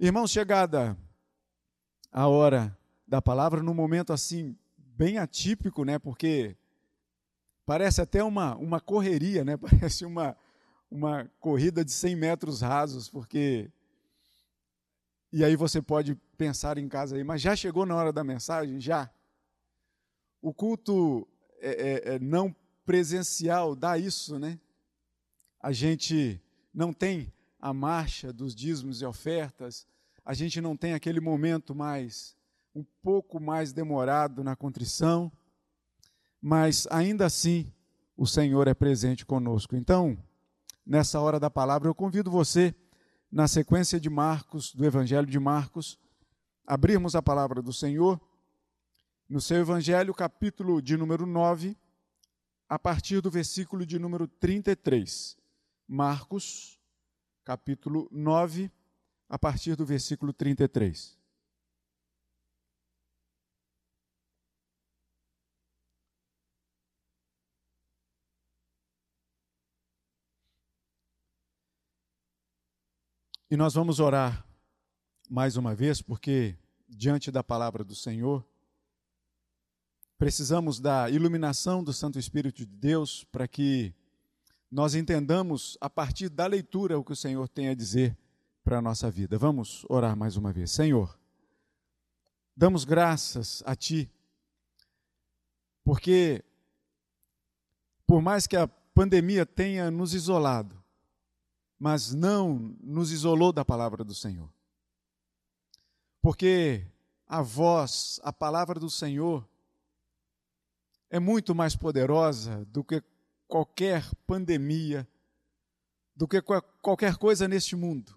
Irmãos, chegada a hora da palavra, num momento assim, bem atípico, né? Porque parece até uma, uma correria, né? Parece uma, uma corrida de 100 metros rasos, porque. E aí você pode pensar em casa aí, mas já chegou na hora da mensagem? Já. O culto é, é, é não presencial dá isso, né? A gente não tem a marcha dos dízimos e ofertas, a gente não tem aquele momento mais, um pouco mais demorado na contrição, mas ainda assim o Senhor é presente conosco. Então, nessa hora da palavra, eu convido você, na sequência de Marcos, do Evangelho de Marcos, abrirmos a palavra do Senhor no seu Evangelho, capítulo de número 9, a partir do versículo de número 33. Marcos, capítulo 9, a partir do versículo 33. E nós vamos orar mais uma vez, porque diante da palavra do Senhor, precisamos da iluminação do Santo Espírito de Deus para que nós entendamos a partir da leitura o que o Senhor tem a dizer para a nossa vida. Vamos orar mais uma vez. Senhor, damos graças a Ti, porque por mais que a pandemia tenha nos isolado, mas não nos isolou da palavra do Senhor. Porque a voz, a palavra do Senhor, é muito mais poderosa do que qualquer pandemia, do que qualquer coisa neste mundo.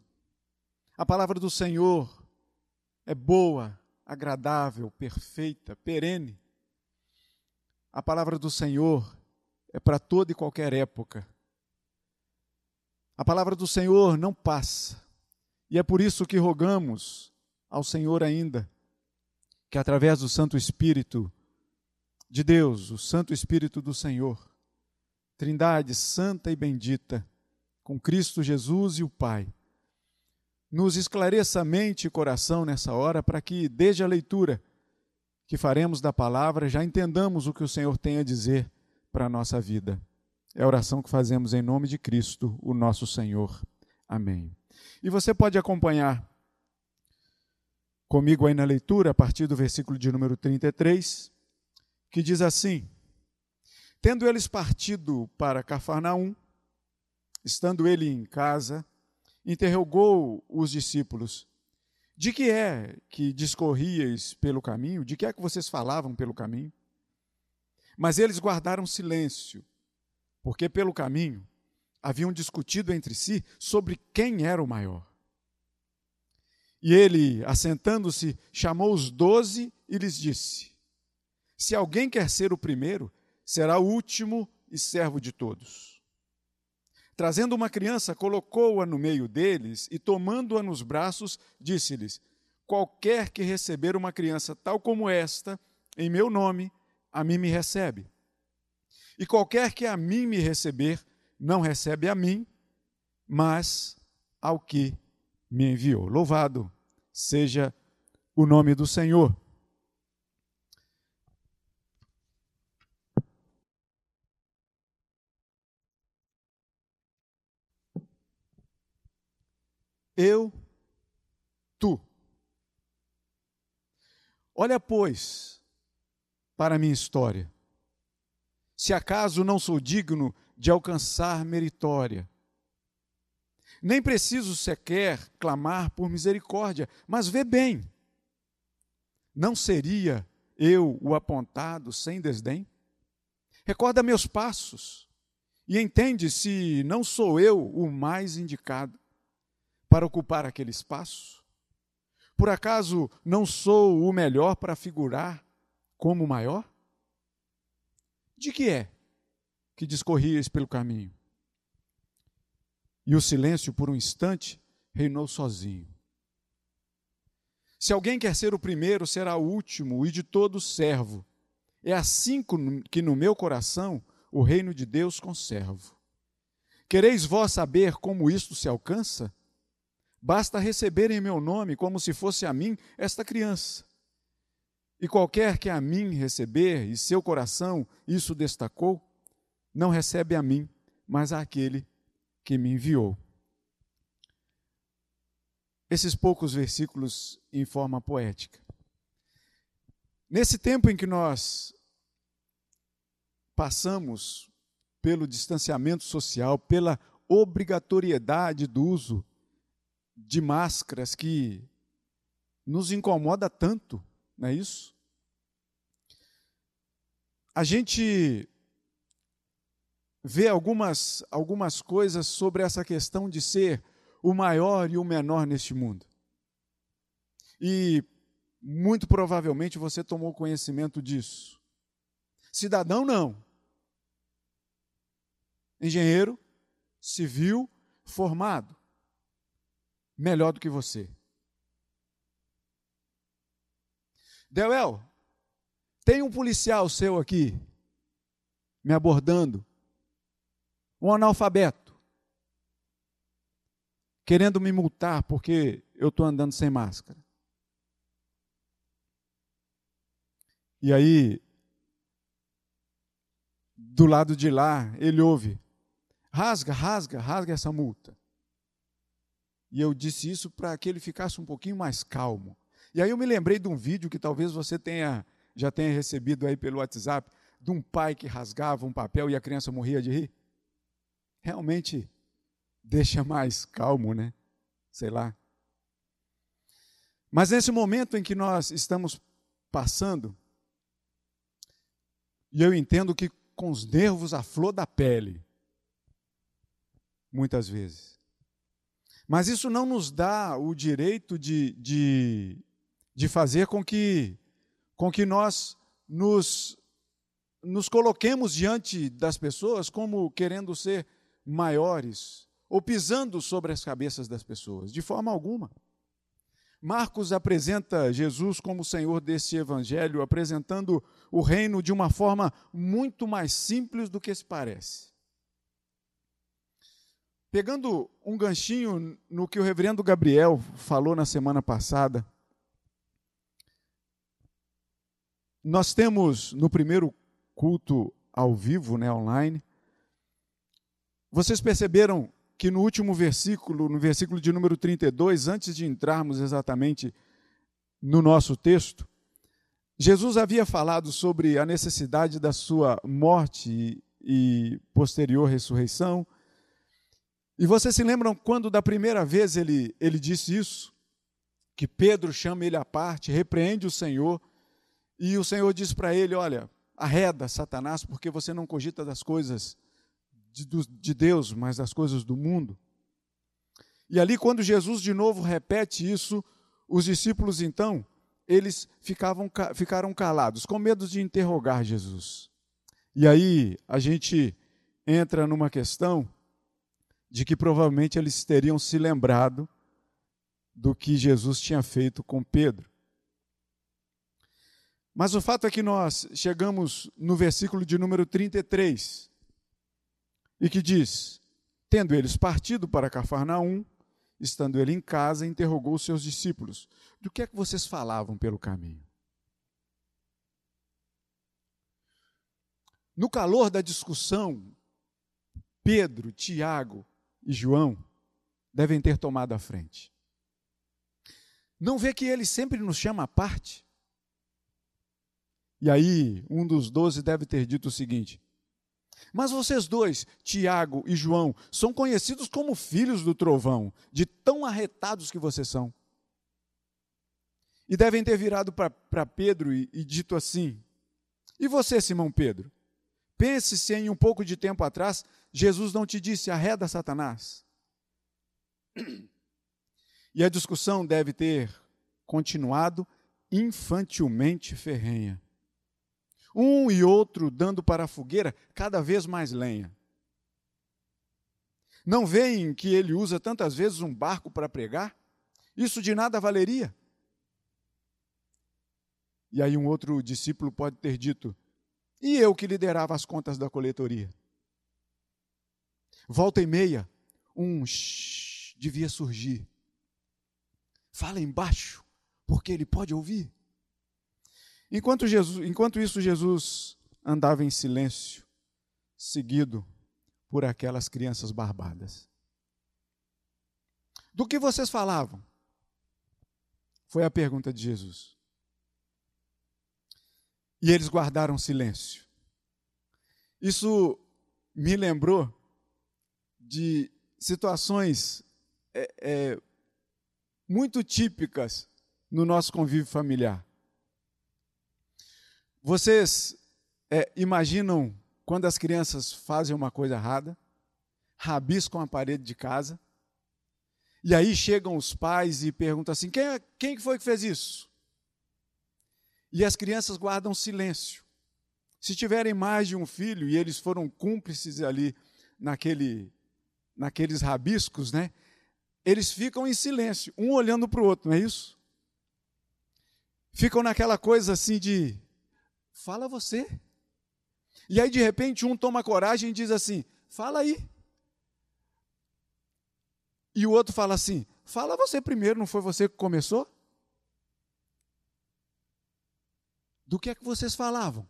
A palavra do Senhor é boa, agradável, perfeita, perene. A palavra do Senhor é para toda e qualquer época. A palavra do Senhor não passa. E é por isso que rogamos ao Senhor ainda que através do Santo Espírito de Deus, o Santo Espírito do Senhor, Trindade santa e bendita, com Cristo Jesus e o Pai. Nos esclareça a mente e coração nessa hora para que, desde a leitura que faremos da palavra, já entendamos o que o Senhor tem a dizer para a nossa vida. É a oração que fazemos em nome de Cristo, o nosso Senhor. Amém. E você pode acompanhar comigo aí na leitura, a partir do versículo de número 33, que diz assim: Tendo eles partido para Cafarnaum, estando ele em casa, interrogou os discípulos: De que é que discorríeis pelo caminho? De que é que vocês falavam pelo caminho? Mas eles guardaram silêncio, porque pelo caminho haviam discutido entre si sobre quem era o maior. E ele, assentando-se, chamou os doze e lhes disse: Se alguém quer ser o primeiro, será o último e servo de todos. Trazendo uma criança, colocou-a no meio deles e, tomando-a nos braços, disse-lhes: Qualquer que receber uma criança tal como esta, em meu nome, a mim me recebe. E qualquer que a mim me receber, não recebe a mim, mas ao que me enviou. Louvado seja o nome do Senhor. Eu, tu. Olha, pois, para a minha história. Se acaso não sou digno de alcançar meritória, nem preciso sequer clamar por misericórdia, mas vê bem, não seria eu o apontado sem desdém? Recorda meus passos e entende se não sou eu o mais indicado para ocupar aquele espaço? Por acaso não sou o melhor para figurar como o maior? De que é que discorrias pelo caminho? E o silêncio, por um instante, reinou sozinho. Se alguém quer ser o primeiro, será o último e de todo servo. É assim que no meu coração o reino de Deus conservo. Quereis vós saber como isto se alcança? Basta receber em meu nome, como se fosse a mim, esta criança. E qualquer que a mim receber, e seu coração isso destacou, não recebe a mim, mas àquele que me enviou. Esses poucos versículos em forma poética. Nesse tempo em que nós passamos pelo distanciamento social, pela obrigatoriedade do uso de máscaras que nos incomoda tanto, não é isso? A gente vê algumas, algumas coisas sobre essa questão de ser o maior e o menor neste mundo. E muito provavelmente você tomou conhecimento disso. Cidadão, não. Engenheiro, civil, formado. Melhor do que você. Deuel, tem um policial seu aqui me abordando, um analfabeto, querendo me multar porque eu estou andando sem máscara. E aí, do lado de lá, ele ouve: rasga, rasga, rasga essa multa. E eu disse isso para que ele ficasse um pouquinho mais calmo. E aí eu me lembrei de um vídeo que talvez você tenha já tenha recebido aí pelo WhatsApp, de um pai que rasgava um papel e a criança morria de rir. Realmente deixa mais calmo, né? Sei lá. Mas nesse momento em que nós estamos passando, e eu entendo que com os nervos à flor da pele, muitas vezes. Mas isso não nos dá o direito de, de, de fazer com que, com que nós nos, nos coloquemos diante das pessoas como querendo ser maiores ou pisando sobre as cabeças das pessoas, de forma alguma. Marcos apresenta Jesus como Senhor desse evangelho, apresentando o reino de uma forma muito mais simples do que se parece. Pegando um ganchinho no que o reverendo Gabriel falou na semana passada, nós temos no primeiro culto ao vivo, né, online, vocês perceberam que no último versículo, no versículo de número 32, antes de entrarmos exatamente no nosso texto, Jesus havia falado sobre a necessidade da sua morte e posterior ressurreição. E vocês se lembram quando da primeira vez ele, ele disse isso? Que Pedro chama ele à parte, repreende o Senhor, e o Senhor diz para ele: Olha, arreda Satanás, porque você não cogita das coisas de, de Deus, mas das coisas do mundo. E ali, quando Jesus de novo repete isso, os discípulos então, eles ficavam, ficaram calados, com medo de interrogar Jesus. E aí a gente entra numa questão de que provavelmente eles teriam se lembrado do que Jesus tinha feito com Pedro. Mas o fato é que nós chegamos no versículo de número 33, e que diz: Tendo eles partido para Cafarnaum, estando ele em casa, interrogou os seus discípulos: Do que é que vocês falavam pelo caminho? No calor da discussão, Pedro, Tiago e João devem ter tomado a frente. Não vê que ele sempre nos chama à parte? E aí, um dos doze deve ter dito o seguinte: mas vocês dois, Tiago e João, são conhecidos como filhos do trovão, de tão arretados que vocês são. E devem ter virado para Pedro e, e dito assim: E você, Simão Pedro? Pense se em um pouco de tempo atrás Jesus não te disse: arreda Satanás. E a discussão deve ter continuado infantilmente ferrenha um e outro dando para a fogueira cada vez mais lenha. Não veem que ele usa tantas vezes um barco para pregar? Isso de nada valeria. E aí um outro discípulo pode ter dito: E eu que liderava as contas da coletoria? Volta e meia, um shh devia surgir. fala embaixo, porque ele pode ouvir. Enquanto, Jesus, enquanto isso, Jesus andava em silêncio, seguido por aquelas crianças barbadas. Do que vocês falavam? Foi a pergunta de Jesus. E eles guardaram silêncio. Isso me lembrou de situações é, é, muito típicas no nosso convívio familiar. Vocês é, imaginam quando as crianças fazem uma coisa errada, rabiscam a parede de casa, e aí chegam os pais e perguntam assim: quem, é, quem foi que fez isso? E as crianças guardam silêncio. Se tiverem mais de um filho e eles foram cúmplices ali naquele, naqueles rabiscos, né? Eles ficam em silêncio, um olhando para o outro, não é isso? Ficam naquela coisa assim de fala você. E aí de repente um toma coragem e diz assim: fala aí. E o outro fala assim: fala você primeiro, não foi você que começou? Do que é que vocês falavam?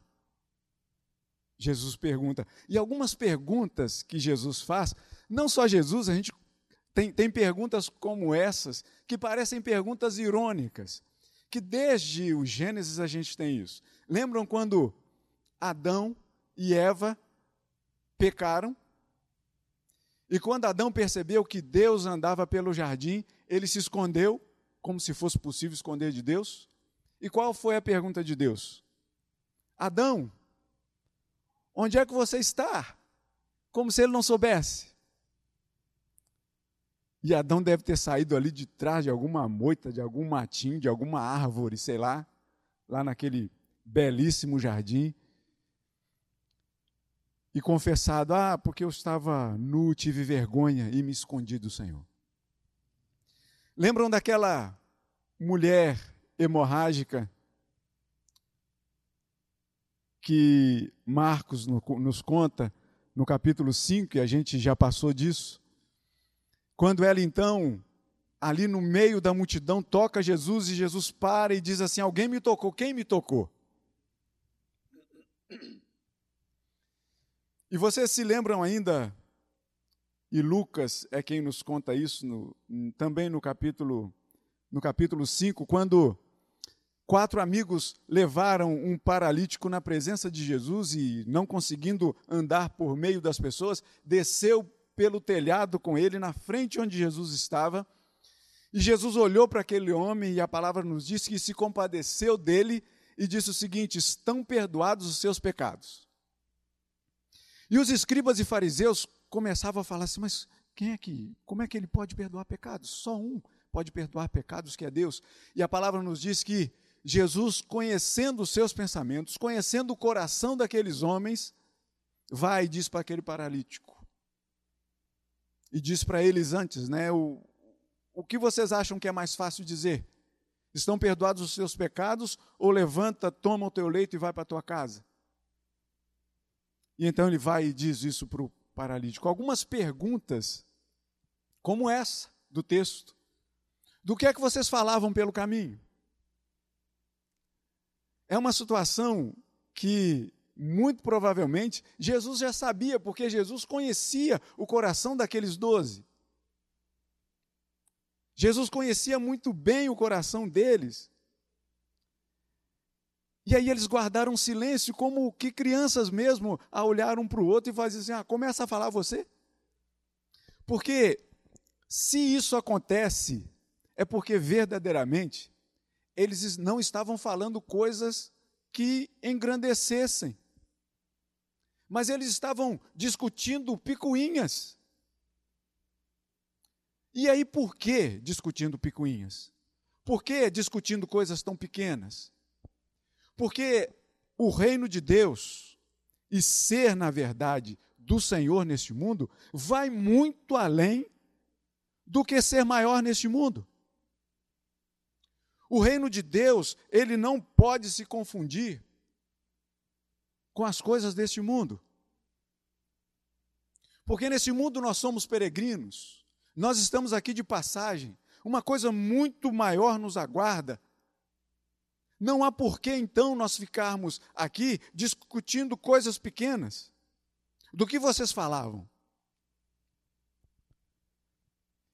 Jesus pergunta. E algumas perguntas que Jesus faz, não só Jesus, a gente tem, tem perguntas como essas, que parecem perguntas irônicas, que desde o Gênesis a gente tem isso. Lembram quando Adão e Eva pecaram? E quando Adão percebeu que Deus andava pelo jardim, ele se escondeu, como se fosse possível esconder de Deus? E qual foi a pergunta de Deus? Adão, onde é que você está? Como se ele não soubesse. E Adão deve ter saído ali de trás de alguma moita, de algum matinho, de alguma árvore, sei lá, lá naquele belíssimo jardim, e confessado: Ah, porque eu estava nu, tive vergonha e me escondi do Senhor. Lembram daquela mulher hemorrágica que Marcos nos conta no capítulo 5, e a gente já passou disso? Quando ela então, ali no meio da multidão, toca Jesus e Jesus para e diz assim: Alguém me tocou, quem me tocou? E vocês se lembram ainda, e Lucas é quem nos conta isso no, também no capítulo, no capítulo 5, quando quatro amigos levaram um paralítico na presença de Jesus e, não conseguindo andar por meio das pessoas, desceu pelo telhado com ele na frente onde Jesus estava. E Jesus olhou para aquele homem e a palavra nos diz que se compadeceu dele e disse o seguinte: estão perdoados os seus pecados. E os escribas e fariseus começavam a falar assim: mas quem é que, como é que ele pode perdoar pecados? Só um pode perdoar pecados, que é Deus. E a palavra nos diz que Jesus, conhecendo os seus pensamentos, conhecendo o coração daqueles homens, vai e diz para aquele paralítico. E diz para eles antes, né? O, o que vocês acham que é mais fácil dizer? Estão perdoados os seus pecados? Ou levanta, toma o teu leito e vai para a tua casa? E então ele vai e diz isso para o paralítico. Algumas perguntas, como essa do texto. Do que é que vocês falavam pelo caminho? É uma situação que, muito provavelmente, Jesus já sabia, porque Jesus conhecia o coração daqueles doze. Jesus conhecia muito bem o coração deles. E aí eles guardaram silêncio, como que crianças mesmo, a olhar um para o outro e fazer assim: ah, começa a falar você. Porque se isso acontece, é porque verdadeiramente eles não estavam falando coisas que engrandecessem, mas eles estavam discutindo picuinhas. E aí por que discutindo picuinhas? Por que discutindo coisas tão pequenas? Porque o reino de Deus e ser, na verdade, do Senhor neste mundo vai muito além do que ser maior neste mundo. O reino de Deus, ele não pode se confundir com as coisas deste mundo. Porque nesse mundo nós somos peregrinos, nós estamos aqui de passagem, Uma coisa muito maior nos aguarda. Não há por que então nós ficarmos aqui discutindo coisas pequenas. Do que vocês falavam?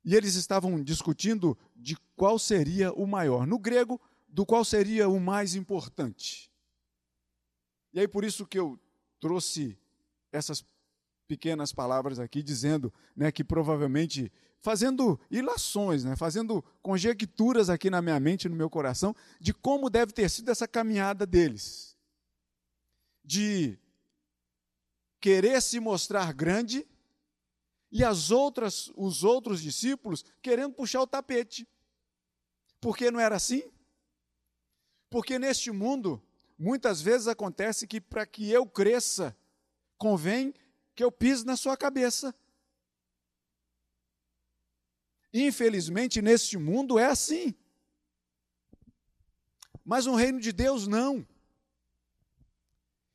E eles estavam discutindo de qual seria o maior. No grego, do qual seria o mais importante. E aí por isso que eu trouxe essas pequenas palavras aqui dizendo, né, que provavelmente fazendo ilações, né, fazendo conjecturas aqui na minha mente, no meu coração, de como deve ter sido essa caminhada deles. De querer se mostrar grande e as outras, os outros discípulos querendo puxar o tapete. Porque não era assim? Porque neste mundo, muitas vezes acontece que para que eu cresça, convém que eu pise na sua cabeça. Infelizmente, neste mundo é assim. Mas no reino de Deus, não.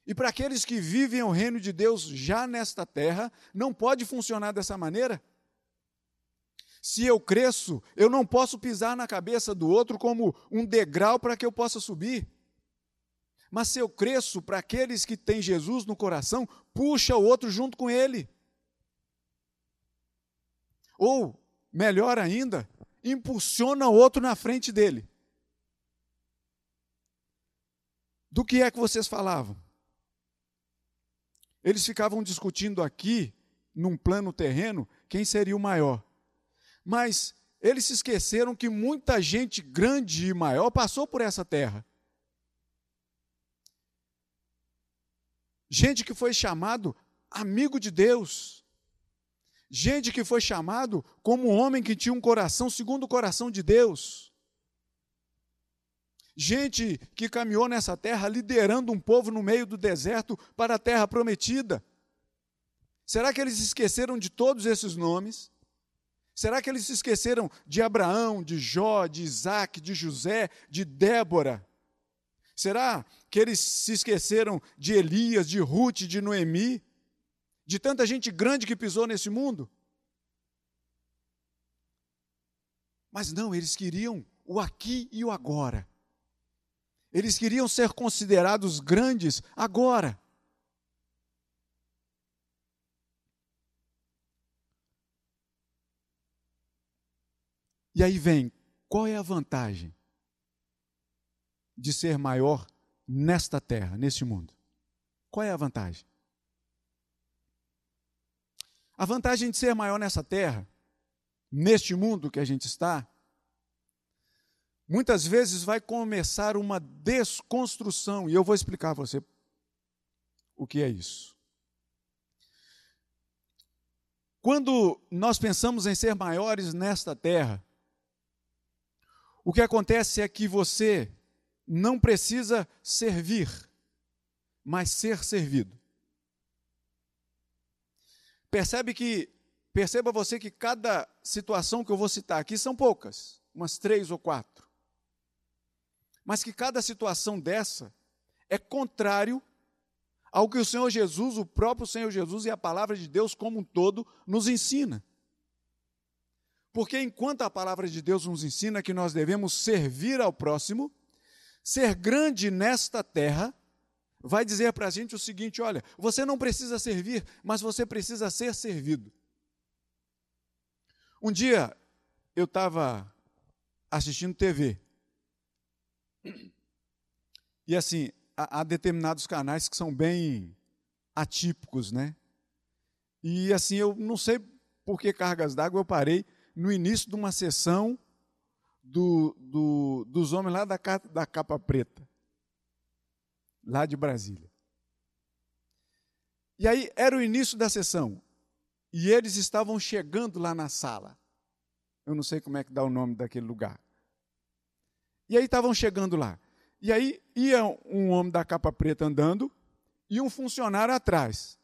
E para aqueles que vivem o reino de Deus já nesta terra, não pode funcionar dessa maneira. Se eu cresço, eu não posso pisar na cabeça do outro como um degrau para que eu possa subir. Mas se eu cresço para aqueles que têm Jesus no coração, puxa o outro junto com ele. Ou, melhor ainda, impulsiona o outro na frente dele. Do que é que vocês falavam? Eles ficavam discutindo aqui, num plano terreno, quem seria o maior. Mas eles se esqueceram que muita gente grande e maior passou por essa terra. Gente que foi chamado amigo de Deus. Gente que foi chamado como um homem que tinha um coração segundo o coração de Deus. Gente que caminhou nessa terra liderando um povo no meio do deserto para a terra prometida. Será que eles esqueceram de todos esses nomes? Será que eles se esqueceram de Abraão, de Jó, de Isaac, de José, de Débora? Será que eles se esqueceram de Elias, de Ruth, de Noemi? De tanta gente grande que pisou nesse mundo? Mas não, eles queriam o aqui e o agora. Eles queriam ser considerados grandes agora. E aí vem, qual é a vantagem de ser maior nesta terra, neste mundo? Qual é a vantagem? A vantagem de ser maior nessa terra, neste mundo que a gente está, muitas vezes vai começar uma desconstrução, e eu vou explicar a você o que é isso. Quando nós pensamos em ser maiores nesta terra, o que acontece é que você não precisa servir, mas ser servido. Percebe que perceba você que cada situação que eu vou citar aqui são poucas, umas três ou quatro. Mas que cada situação dessa é contrário ao que o Senhor Jesus, o próprio Senhor Jesus e a palavra de Deus como um todo nos ensina. Porque enquanto a palavra de Deus nos ensina que nós devemos servir ao próximo, ser grande nesta terra vai dizer para a gente o seguinte: olha, você não precisa servir, mas você precisa ser servido. Um dia eu estava assistindo TV. E assim, há, determinados canais que são bem atípicos, né? E assim, eu não sei por que cargas d'água eu parei no início de uma sessão do, do, dos homens lá da, da capa preta, lá de Brasília. E aí era o início da sessão. E eles estavam chegando lá na sala. Eu não sei como é que dá o nome daquele lugar. E aí estavam chegando lá. E aí ia um homem da capa preta andando e um funcionário atrás.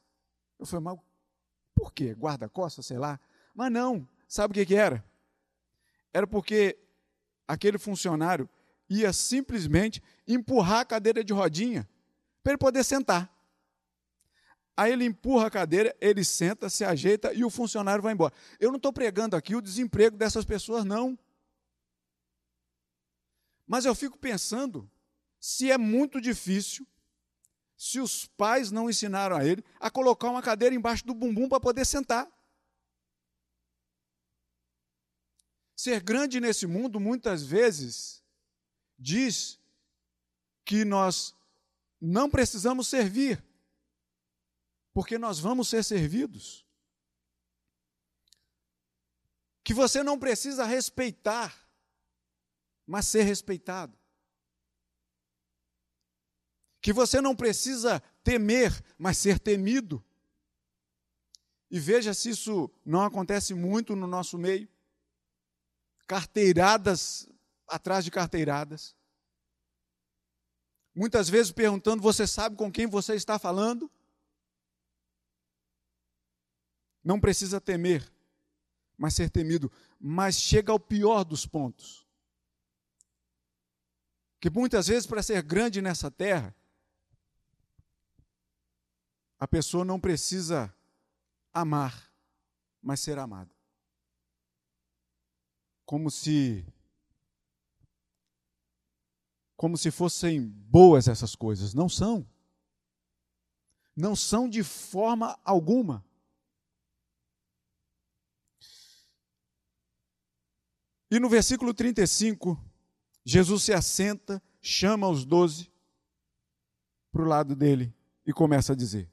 Eu falei, mas por quê? Guarda-costas, sei lá. Mas não, Sabe o que, que era? Era porque aquele funcionário ia simplesmente empurrar a cadeira de rodinha para ele poder sentar. Aí ele empurra a cadeira, ele senta, se ajeita e o funcionário vai embora. Eu não estou pregando aqui o desemprego dessas pessoas, não. Mas eu fico pensando se é muito difícil, se os pais não ensinaram a ele a colocar uma cadeira embaixo do bumbum para poder sentar. Ser grande nesse mundo, muitas vezes, diz que nós não precisamos servir, porque nós vamos ser servidos. Que você não precisa respeitar, mas ser respeitado. Que você não precisa temer, mas ser temido. E veja se isso não acontece muito no nosso meio carteiradas atrás de carteiradas. Muitas vezes perguntando: você sabe com quem você está falando? Não precisa temer, mas ser temido. Mas chega ao pior dos pontos. Que muitas vezes, para ser grande nessa terra, a pessoa não precisa amar, mas ser amada como se como se fossem boas essas coisas, não são. Não são de forma alguma. E no versículo 35, Jesus se assenta, chama os doze para o lado dele e começa a dizer: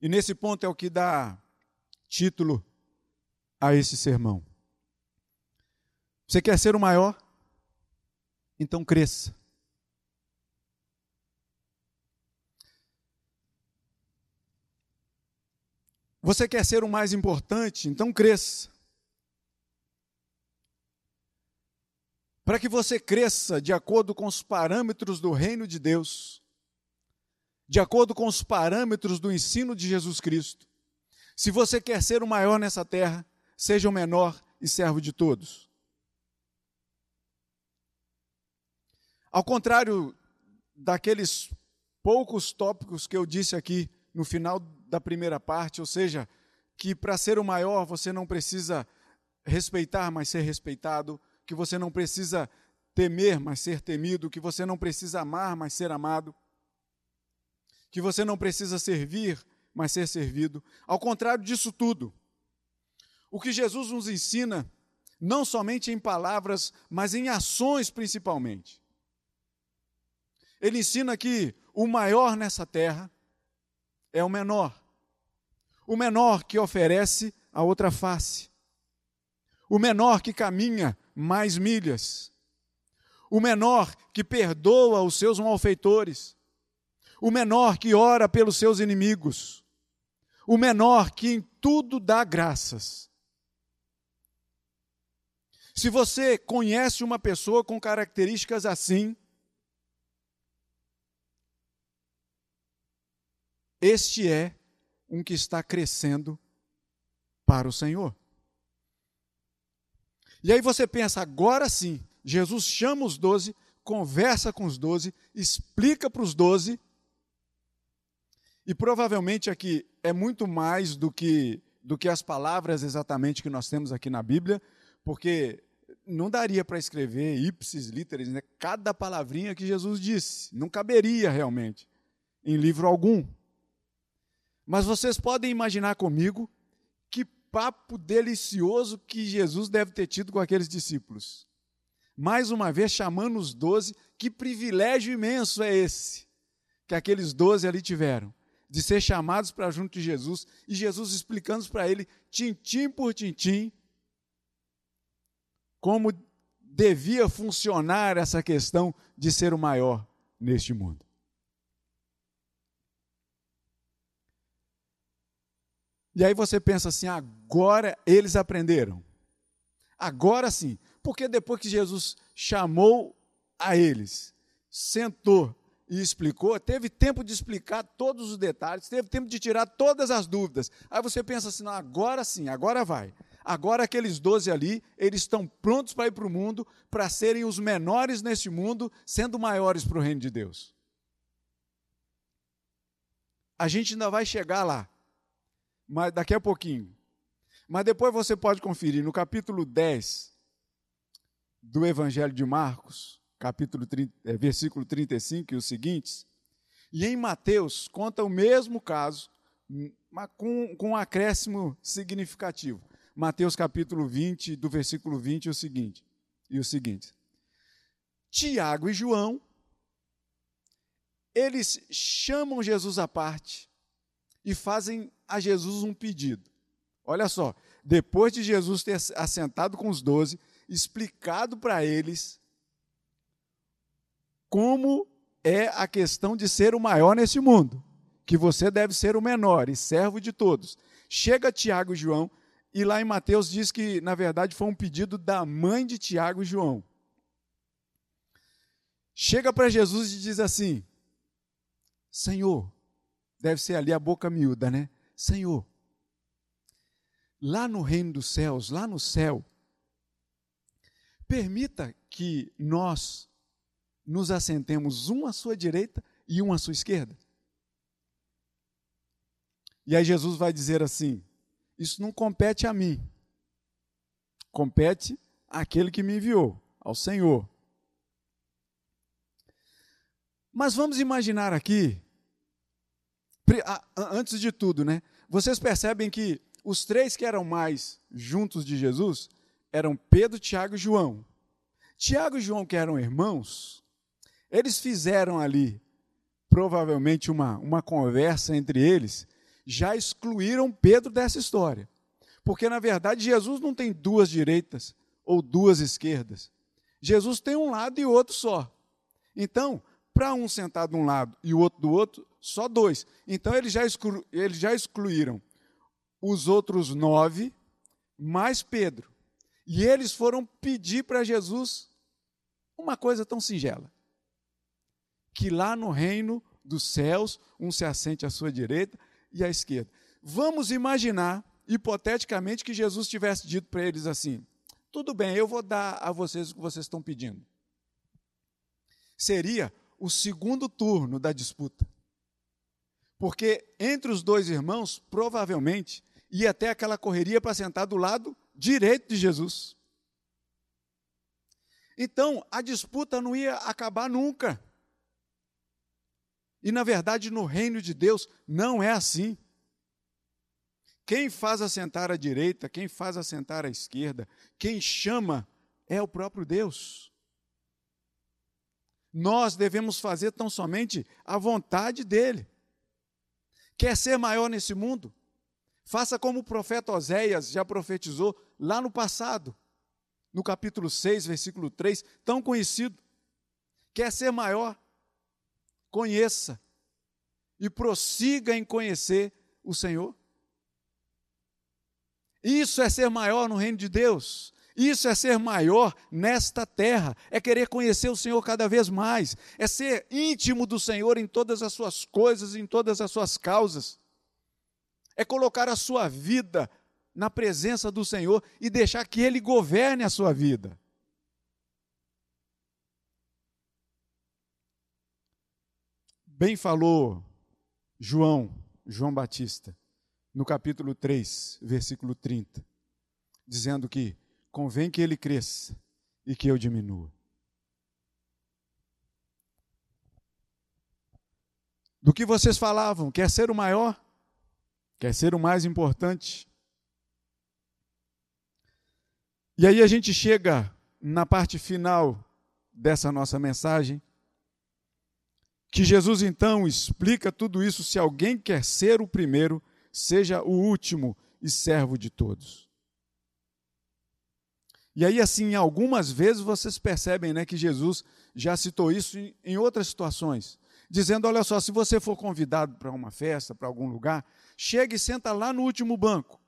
E nesse ponto é o que dá título a esse sermão. Você quer ser o maior? Então cresça. Você quer ser o mais importante? Então cresça. Para que você cresça de acordo com os parâmetros do reino de Deus, de acordo com os parâmetros do ensino de Jesus Cristo. Se você quer ser o maior nessa terra, seja o menor e servo de todos. Ao contrário daqueles poucos tópicos que eu disse aqui no final da primeira parte, ou seja, que para ser o maior você não precisa respeitar, mas ser respeitado, que você não precisa temer, mas ser temido, que você não precisa amar, mas ser amado que você não precisa servir, mas ser servido. Ao contrário disso tudo, o que Jesus nos ensina, não somente em palavras, mas em ações principalmente. Ele ensina que o maior nessa terra é o menor. O menor que oferece a outra face. O menor que caminha mais milhas. O menor que perdoa os seus malfeitores o menor que ora pelos seus inimigos, o menor que em tudo dá graças. Se você conhece uma pessoa com características assim, este é um que está crescendo para o Senhor. E aí você pensa, agora sim, Jesus chama os doze, conversa com os doze, explica para os doze e provavelmente aqui é muito mais do que, do que as palavras exatamente que nós temos aqui na Bíblia, porque não daria para escrever ipsis literis, né? cada palavrinha que Jesus disse. Não caberia realmente em livro algum. Mas vocês podem imaginar comigo que papo delicioso que Jesus deve ter tido com aqueles discípulos. Mais uma vez chamando os doze, que privilégio imenso é esse que aqueles doze ali tiveram de ser chamados para junto de Jesus, e Jesus explicando para ele, tintim por tintim, como devia funcionar essa questão de ser o maior neste mundo. E aí você pensa assim: agora eles aprenderam. Agora sim. Porque depois que Jesus chamou a eles, sentou e explicou, teve tempo de explicar todos os detalhes, teve tempo de tirar todas as dúvidas. Aí você pensa assim: não, agora sim, agora vai. Agora aqueles doze ali, eles estão prontos para ir para o mundo, para serem os menores neste mundo, sendo maiores para o reino de Deus. A gente ainda vai chegar lá, mas daqui a pouquinho. Mas depois você pode conferir no capítulo 10 do Evangelho de Marcos, capítulo 30, é, versículo 35 e os seguintes. E em Mateus conta o mesmo caso, mas com, com um acréscimo significativo. Mateus capítulo 20, do versículo 20 e o seguinte. E o seguinte. Tiago e João, eles chamam Jesus à parte e fazem a Jesus um pedido. Olha só, depois de Jesus ter assentado com os doze, explicado para eles como é a questão de ser o maior nesse mundo, que você deve ser o menor e servo de todos. Chega Tiago e João, e lá em Mateus diz que, na verdade, foi um pedido da mãe de Tiago e João. Chega para Jesus e diz assim: Senhor, deve ser ali a boca miúda, né? Senhor, lá no reino dos céus, lá no céu, permita que nós nos assentemos um à sua direita e um à sua esquerda. E aí Jesus vai dizer assim: Isso não compete a mim, compete àquele que me enviou, ao Senhor. Mas vamos imaginar aqui, antes de tudo, né? Vocês percebem que os três que eram mais juntos de Jesus eram Pedro, Tiago e João. Tiago e João, que eram irmãos, eles fizeram ali, provavelmente, uma, uma conversa entre eles, já excluíram Pedro dessa história. Porque, na verdade, Jesus não tem duas direitas ou duas esquerdas. Jesus tem um lado e outro só. Então, para um sentar de um lado e o outro do outro, só dois. Então, eles já, exclu, eles já excluíram os outros nove, mais Pedro. E eles foram pedir para Jesus uma coisa tão singela: que lá no reino dos céus, um se assente à sua direita e à esquerda. Vamos imaginar, hipoteticamente, que Jesus tivesse dito para eles assim: tudo bem, eu vou dar a vocês o que vocês estão pedindo. Seria o segundo turno da disputa. Porque entre os dois irmãos, provavelmente, ia até aquela correria para sentar do lado direito de Jesus. Então, a disputa não ia acabar nunca. E na verdade, no reino de Deus não é assim. Quem faz assentar à direita, quem faz assentar à esquerda, quem chama é o próprio Deus. Nós devemos fazer tão somente a vontade dele. Quer ser maior nesse mundo? Faça como o profeta Oséias já profetizou lá no passado, no capítulo 6, versículo 3, tão conhecido. Quer ser maior? Conheça e prossiga em conhecer o Senhor. Isso é ser maior no reino de Deus. Isso é ser maior nesta terra, é querer conhecer o Senhor cada vez mais, é ser íntimo do Senhor em todas as suas coisas, em todas as suas causas, é colocar a sua vida na presença do Senhor e deixar que Ele governe a sua vida. Bem falou João, João Batista, no capítulo 3, versículo 30, dizendo que convém que ele cresça e que eu diminua. Do que vocês falavam, quer ser o maior? Quer ser o mais importante? E aí a gente chega na parte final dessa nossa mensagem, que Jesus então explica tudo isso: se alguém quer ser o primeiro, seja o último e servo de todos. E aí, assim, algumas vezes vocês percebem né, que Jesus já citou isso em outras situações, dizendo: olha só, se você for convidado para uma festa, para algum lugar, chegue e senta lá no último banco.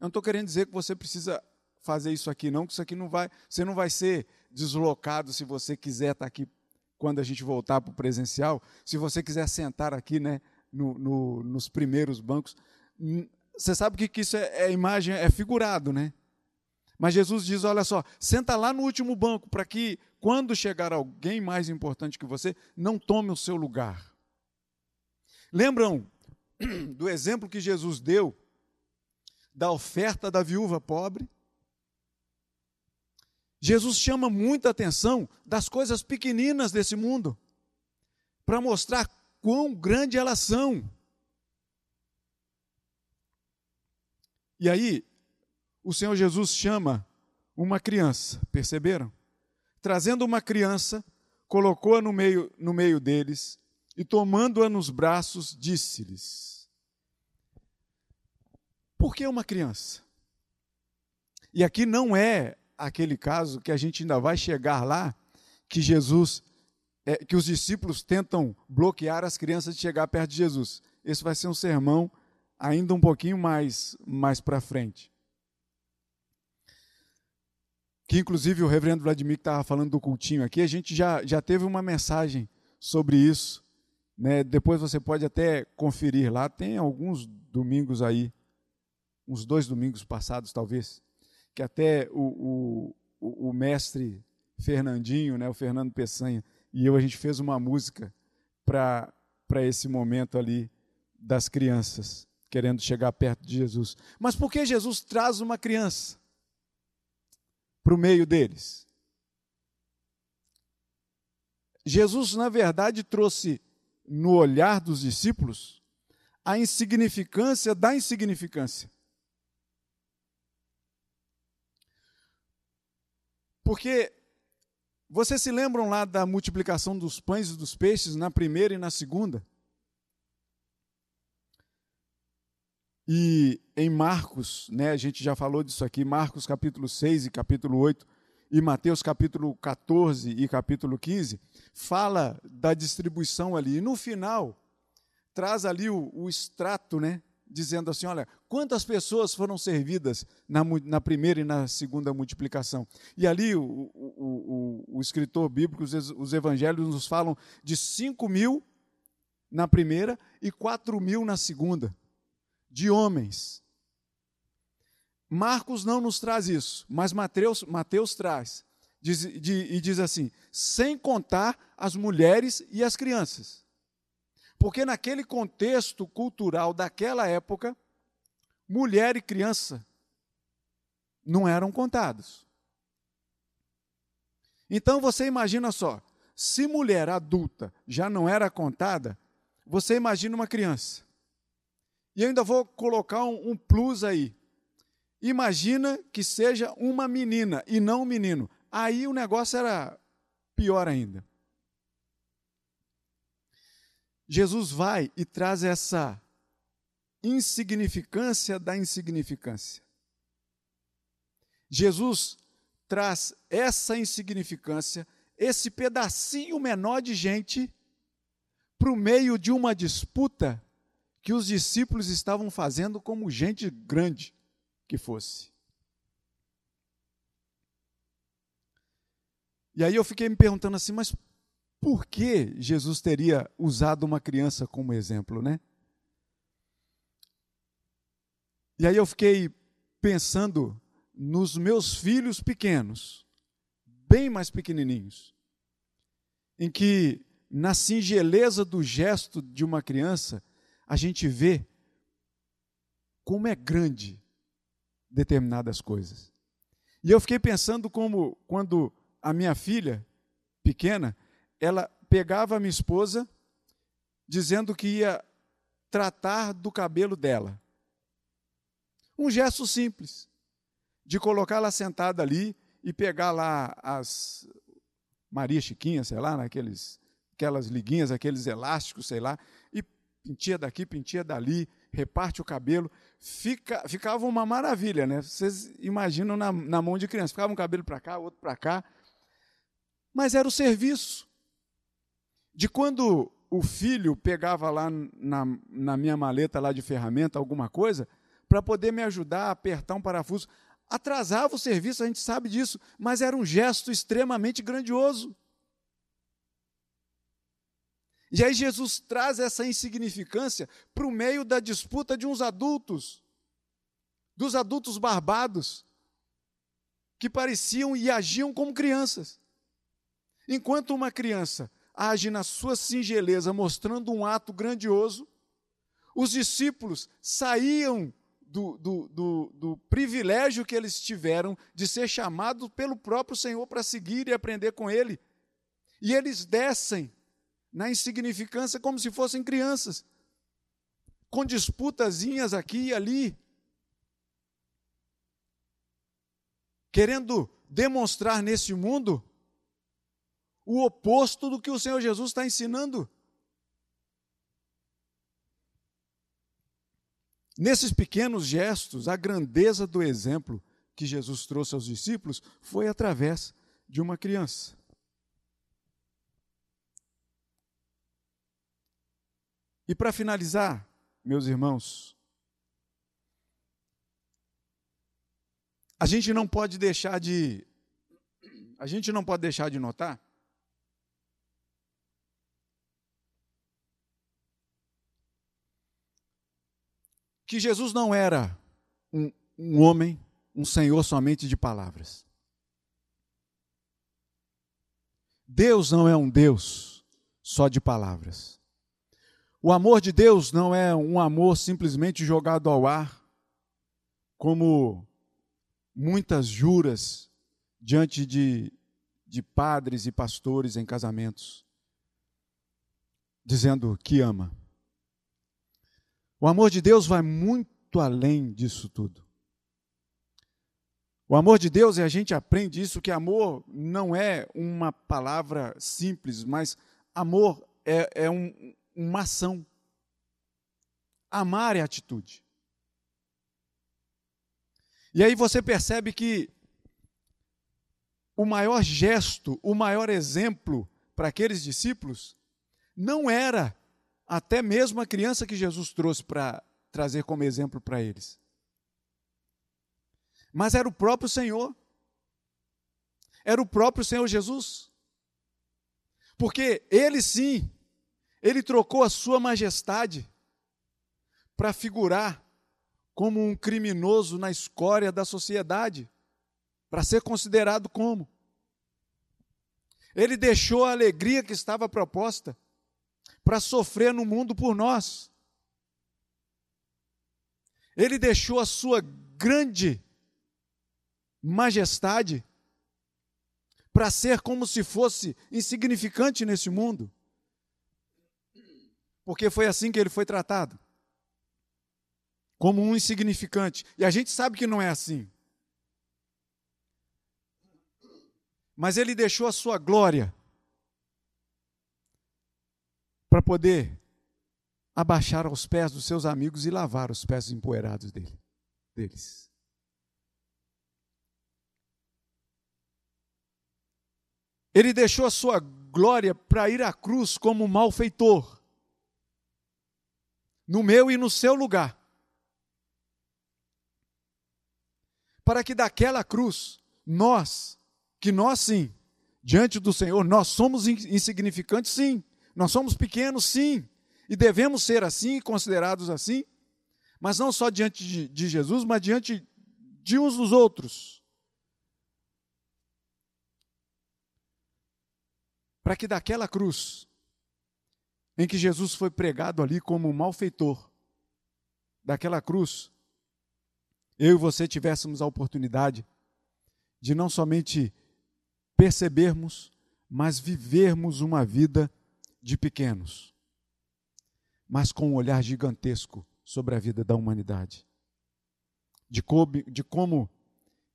Eu não estou querendo dizer que você precisa fazer isso aqui, não, que isso aqui não vai, você não vai ser deslocado se você quiser estar aqui quando a gente voltar para o presencial, se você quiser sentar aqui né, no, no, nos primeiros bancos, hum, você sabe que, que isso é, é imagem, é figurado, né? Mas Jesus diz: olha só, senta lá no último banco, para que quando chegar alguém mais importante que você, não tome o seu lugar. Lembram do exemplo que Jesus deu da oferta da viúva pobre. Jesus chama muita atenção das coisas pequeninas desse mundo, para mostrar quão grande elas são. E aí, o Senhor Jesus chama uma criança, perceberam? Trazendo uma criança, colocou-a no meio, no meio deles e, tomando-a nos braços, disse-lhes: Por que uma criança? E aqui não é aquele caso que a gente ainda vai chegar lá, que Jesus, é, que os discípulos tentam bloquear as crianças de chegar perto de Jesus. Esse vai ser um sermão ainda um pouquinho mais, mais para frente. Que inclusive o reverendo Vladimir que estava falando do cultinho aqui, a gente já, já teve uma mensagem sobre isso. Né? Depois você pode até conferir lá, tem alguns domingos aí, uns dois domingos passados talvez, que até o, o, o mestre Fernandinho, né, o Fernando Peçanha, e eu, a gente fez uma música para esse momento ali das crianças, querendo chegar perto de Jesus. Mas por que Jesus traz uma criança para o meio deles? Jesus, na verdade, trouxe no olhar dos discípulos a insignificância da insignificância. Porque vocês se lembram lá da multiplicação dos pães e dos peixes na primeira e na segunda? E em Marcos, né, a gente já falou disso aqui, Marcos capítulo 6 e capítulo 8, e Mateus capítulo 14 e capítulo 15, fala da distribuição ali. E no final, traz ali o, o extrato, né, dizendo assim: olha, quantas pessoas foram servidas na, na primeira e na segunda multiplicação. E ali o, o, o, o escritor bíblico, os, os evangelhos nos falam de 5 mil na primeira e 4 mil na segunda, de homens. Marcos não nos traz isso, mas Mateus, Mateus traz. Diz, de, e diz assim: sem contar as mulheres e as crianças. Porque naquele contexto cultural daquela época, mulher e criança não eram contados. Então você imagina só, se mulher adulta já não era contada, você imagina uma criança. E eu ainda vou colocar um, um plus aí. Imagina que seja uma menina e não um menino. Aí o negócio era pior ainda. Jesus vai e traz essa insignificância da insignificância. Jesus traz essa insignificância, esse pedacinho menor de gente, para o meio de uma disputa que os discípulos estavam fazendo como gente grande que fosse. E aí eu fiquei me perguntando assim, mas por que Jesus teria usado uma criança como exemplo, né? E aí eu fiquei pensando nos meus filhos pequenos, bem mais pequenininhos, em que na singeleza do gesto de uma criança, a gente vê como é grande determinadas coisas. E eu fiquei pensando como quando a minha filha pequena, ela pegava a minha esposa, dizendo que ia tratar do cabelo dela. Um gesto simples, de colocá-la sentada ali e pegar lá as Maria Chiquinha, sei lá, naqueles, aquelas liguinhas, aqueles elásticos, sei lá, e pintia daqui, pintia dali, reparte o cabelo. Fica, ficava uma maravilha, né? Vocês imaginam na, na mão de criança, ficava um cabelo para cá, outro para cá. Mas era o serviço de quando o filho pegava lá na, na minha maleta lá de ferramenta alguma coisa, para poder me ajudar a apertar um parafuso. Atrasava o serviço, a gente sabe disso, mas era um gesto extremamente grandioso. E aí Jesus traz essa insignificância para o meio da disputa de uns adultos, dos adultos barbados, que pareciam e agiam como crianças. Enquanto uma criança age na sua singeleza, mostrando um ato grandioso. Os discípulos saíam do, do, do, do privilégio que eles tiveram de ser chamados pelo próprio Senhor para seguir e aprender com Ele. E eles descem na insignificância como se fossem crianças, com disputazinhas aqui e ali, querendo demonstrar nesse mundo o oposto do que o Senhor Jesus está ensinando. Nesses pequenos gestos, a grandeza do exemplo que Jesus trouxe aos discípulos foi através de uma criança. E para finalizar, meus irmãos, a gente não pode deixar de a gente não pode deixar de notar que Jesus não era um, um homem, um senhor somente de palavras. Deus não é um Deus só de palavras. O amor de Deus não é um amor simplesmente jogado ao ar, como muitas juras diante de, de padres e pastores em casamentos, dizendo que ama. O amor de Deus vai muito além disso tudo. O amor de Deus, e a gente aprende isso, que amor não é uma palavra simples, mas amor é, é um, uma ação. Amar é atitude. E aí você percebe que o maior gesto, o maior exemplo para aqueles discípulos não era até mesmo a criança que Jesus trouxe para trazer como exemplo para eles. Mas era o próprio Senhor. Era o próprio Senhor Jesus. Porque ele sim, ele trocou a sua majestade para figurar como um criminoso na escória da sociedade, para ser considerado como. Ele deixou a alegria que estava proposta para sofrer no mundo por nós. Ele deixou a sua grande majestade para ser como se fosse insignificante nesse mundo. Porque foi assim que ele foi tratado como um insignificante. E a gente sabe que não é assim. Mas ele deixou a sua glória para poder abaixar aos pés dos seus amigos e lavar os pés empoeirados dele, deles. Ele deixou a sua glória para ir à cruz como malfeitor, no meu e no seu lugar, para que daquela cruz, nós, que nós sim, diante do Senhor, nós somos insignificantes, sim, nós somos pequenos, sim, e devemos ser assim, considerados assim, mas não só diante de, de Jesus, mas diante de uns dos outros. Para que daquela cruz, em que Jesus foi pregado ali como um malfeitor, daquela cruz, eu e você tivéssemos a oportunidade de não somente percebermos, mas vivermos uma vida de pequenos, mas com um olhar gigantesco sobre a vida da humanidade. De como, de como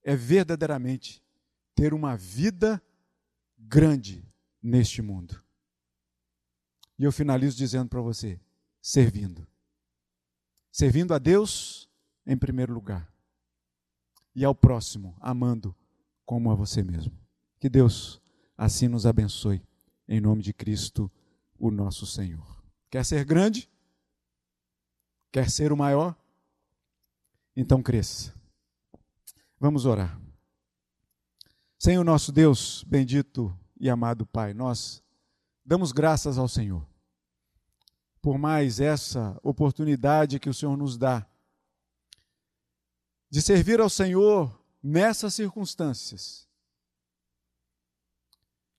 é verdadeiramente ter uma vida grande neste mundo. E eu finalizo dizendo para você: servindo. Servindo a Deus em primeiro lugar. E ao próximo, amando como a você mesmo. Que Deus assim nos abençoe. Em nome de Cristo o nosso Senhor. Quer ser grande? Quer ser o maior? Então cresça. Vamos orar. Senhor nosso Deus, bendito e amado Pai, nós damos graças ao Senhor por mais essa oportunidade que o Senhor nos dá de servir ao Senhor nessas circunstâncias.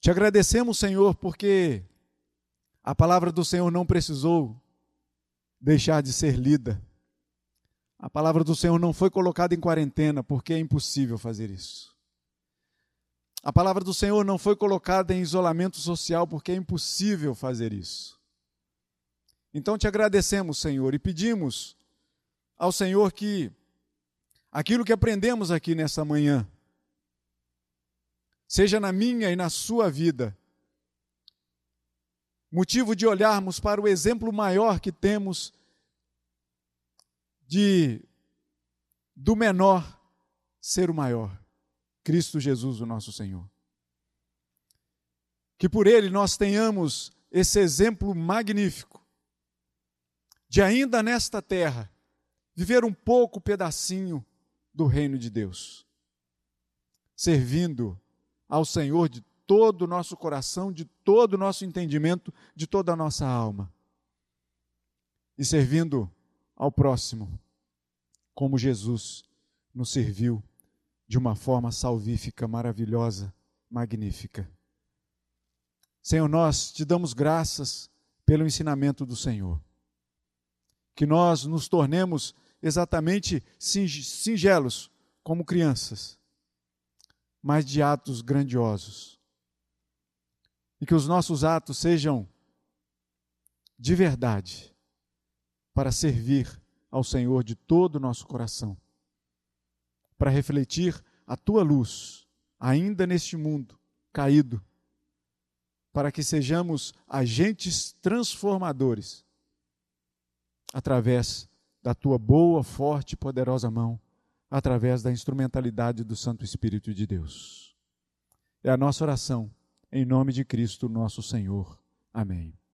Te agradecemos, Senhor, porque a palavra do Senhor não precisou deixar de ser lida. A palavra do Senhor não foi colocada em quarentena porque é impossível fazer isso. A palavra do Senhor não foi colocada em isolamento social porque é impossível fazer isso. Então te agradecemos, Senhor, e pedimos ao Senhor que aquilo que aprendemos aqui nessa manhã, seja na minha e na sua vida, motivo de olharmos para o exemplo maior que temos de do menor ser o maior, Cristo Jesus, o nosso Senhor. Que por ele nós tenhamos esse exemplo magnífico de ainda nesta terra viver um pouco pedacinho do reino de Deus, servindo ao Senhor de todo o nosso coração, de todo o nosso entendimento, de toda a nossa alma. E servindo ao próximo, como Jesus nos serviu de uma forma salvífica, maravilhosa, magnífica. Senhor, nós te damos graças pelo ensinamento do Senhor. Que nós nos tornemos exatamente singelos, como crianças, mas de atos grandiosos. E que os nossos atos sejam de verdade, para servir ao Senhor de todo o nosso coração, para refletir a tua luz, ainda neste mundo caído, para que sejamos agentes transformadores através da tua boa, forte e poderosa mão, através da instrumentalidade do Santo Espírito de Deus. É a nossa oração, em nome de Cristo, nosso Senhor. Amém.